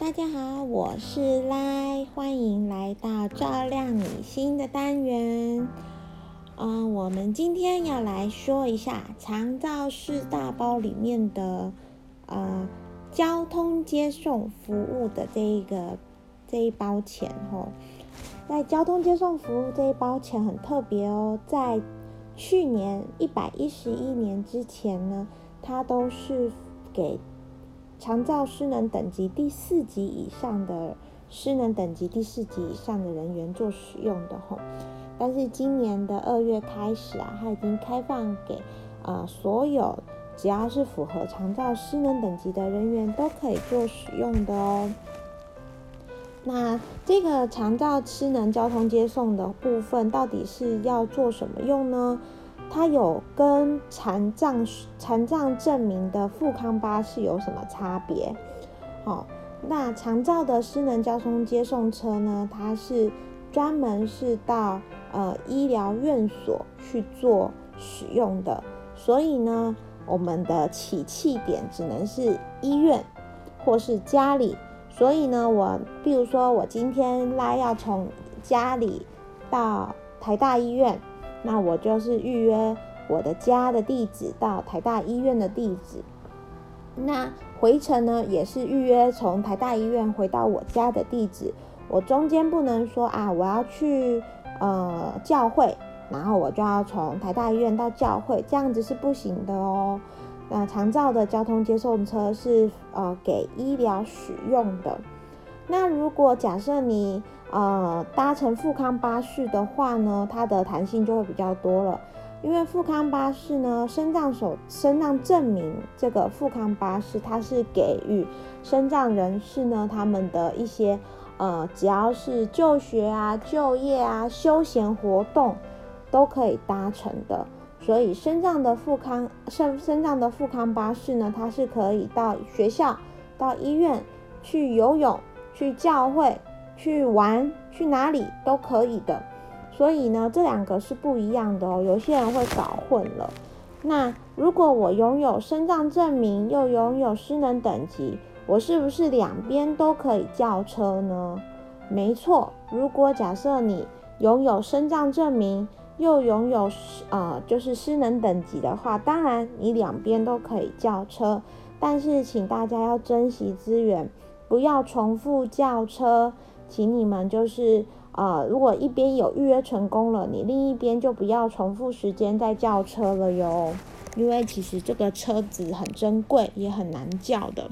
大家好，我是赖，欢迎来到照亮你心的单元。嗯，我们今天要来说一下长照四大包里面的呃交通接送服务的这一个这一包钱哦。在交通接送服务这一包钱很特别哦，在去年一百一十一年之前呢，它都是给长照失能等级第四级以上的失能等级第四级以上的人员做使用的吼。但是今年的二月开始啊，它已经开放给呃所有只要是符合长照失能等级的人员都可以做使用的哦。那这个长照失能交通接送的部分到底是要做什么用呢？它有跟残障残障证明的富康巴士有什么差别？好，那长照的失能交通接送车呢，它是专门是到呃，医疗院所去做使用的，所以呢，我们的起气点只能是医院或是家里。所以呢，我比如说我今天拉要从家里到台大医院，那我就是预约我的家的地址到台大医院的地址。那回程呢，也是预约从台大医院回到我家的地址。我中间不能说啊，我要去。呃，教会，然后我就要从台大医院到教会，这样子是不行的哦。那长照的交通接送车是呃给医疗使用的。那如果假设你呃搭乘富康巴士的话呢，它的弹性就会比较多了，因为富康巴士呢，身障手身障证明这个富康巴士，它是给予身障人士呢他们的一些。呃，只要是就学啊、就业啊、休闲活动都可以搭乘的，所以身障的富康身身障的富康巴士呢，它是可以到学校、到医院去游泳、去教会、去玩、去哪里都可以的。所以呢，这两个是不一样的哦，有些人会搞混了。那如果我拥有身障证明，又拥有失能等级。我是不是两边都可以叫车呢？没错，如果假设你拥有身障证明，又拥有呃就是失能等级的话，当然你两边都可以叫车。但是请大家要珍惜资源，不要重复叫车。请你们就是呃，如果一边有预约成功了，你另一边就不要重复时间再叫车了哟。因为其实这个车子很珍贵，也很难叫的。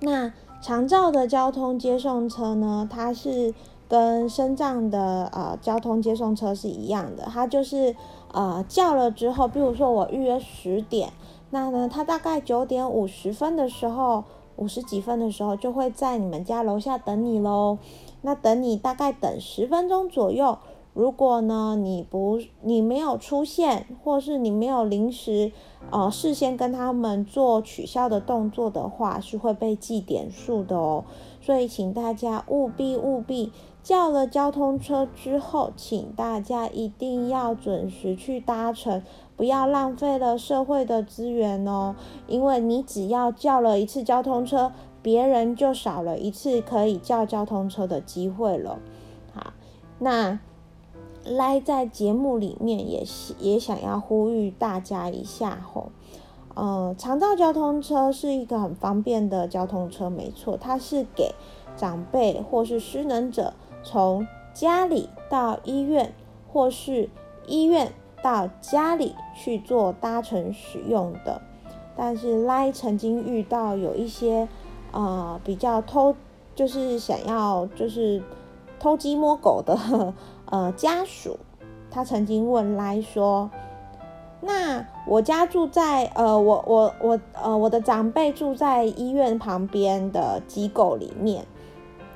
那长照的交通接送车呢？它是跟深藏的呃交通接送车是一样的，它就是呃叫了之后，比如说我预约十点，那呢它大概九点五十分的时候，五十几分的时候就会在你们家楼下等你喽。那等你大概等十分钟左右。如果呢，你不你没有出现，或是你没有临时呃事先跟他们做取消的动作的话，是会被记点数的哦。所以请大家务必务必叫了交通车之后，请大家一定要准时去搭乘，不要浪费了社会的资源哦。因为你只要叫了一次交通车，别人就少了一次可以叫交通车的机会了。好，那。来在节目里面也也想要呼吁大家一下吼，呃，长照交通车是一个很方便的交通车，没错，它是给长辈或是失能者从家里到医院，或是医院到家里去做搭乘使用的。但是来曾经遇到有一些呃比较偷，就是想要就是偷鸡摸狗的。呃，家属他曾经问来说：“那我家住在呃，我我我呃，我的长辈住在医院旁边的机构里面，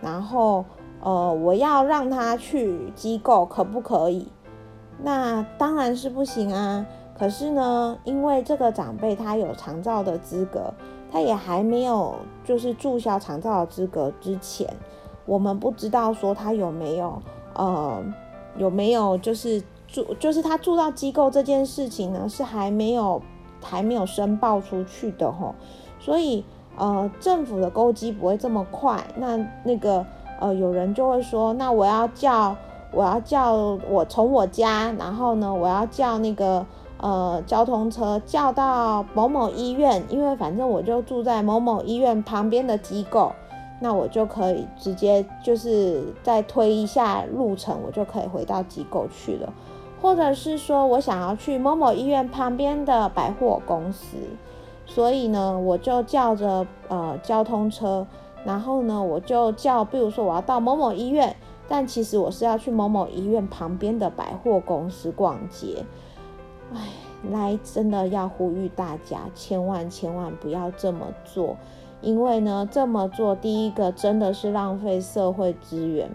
然后呃，我要让他去机构，可不可以？那当然是不行啊。可是呢，因为这个长辈他有长照的资格，他也还没有就是注销长照的资格之前，我们不知道说他有没有呃。”有没有就是住，就是他住到机构这件事情呢，是还没有还没有申报出去的吼，所以呃政府的勾机不会这么快，那那个呃有人就会说，那我要叫我要叫我从我家，然后呢我要叫那个呃交通车叫到某某医院，因为反正我就住在某某医院旁边的机构。那我就可以直接就是再推一下路程，我就可以回到机构去了。或者是说我想要去某某医院旁边的百货公司，所以呢，我就叫着呃交通车，然后呢，我就叫，比如说我要到某某医院，但其实我是要去某某医院旁边的百货公司逛街。哎，来真的要呼吁大家，千万千万不要这么做。因为呢，这么做，第一个真的是浪费社会资源；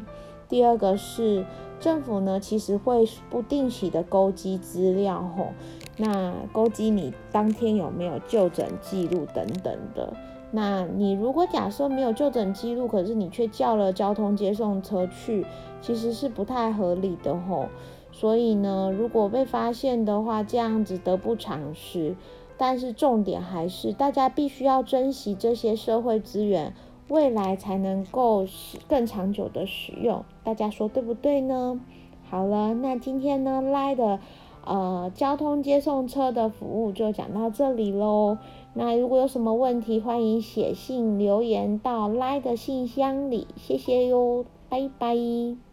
第二个是政府呢，其实会不定期的勾稽资料吼，那勾稽你当天有没有就诊记录等等的。那你如果假设没有就诊记录，可是你却叫了交通接送车去，其实是不太合理的吼。所以呢，如果被发现的话，这样子得不偿失。但是重点还是，大家必须要珍惜这些社会资源，未来才能够使更长久的使用。大家说对不对呢？好了，那今天呢，来的呃交通接送车的服务就讲到这里喽。那如果有什么问题，欢迎写信留言到来的信箱里。谢谢哟，拜拜。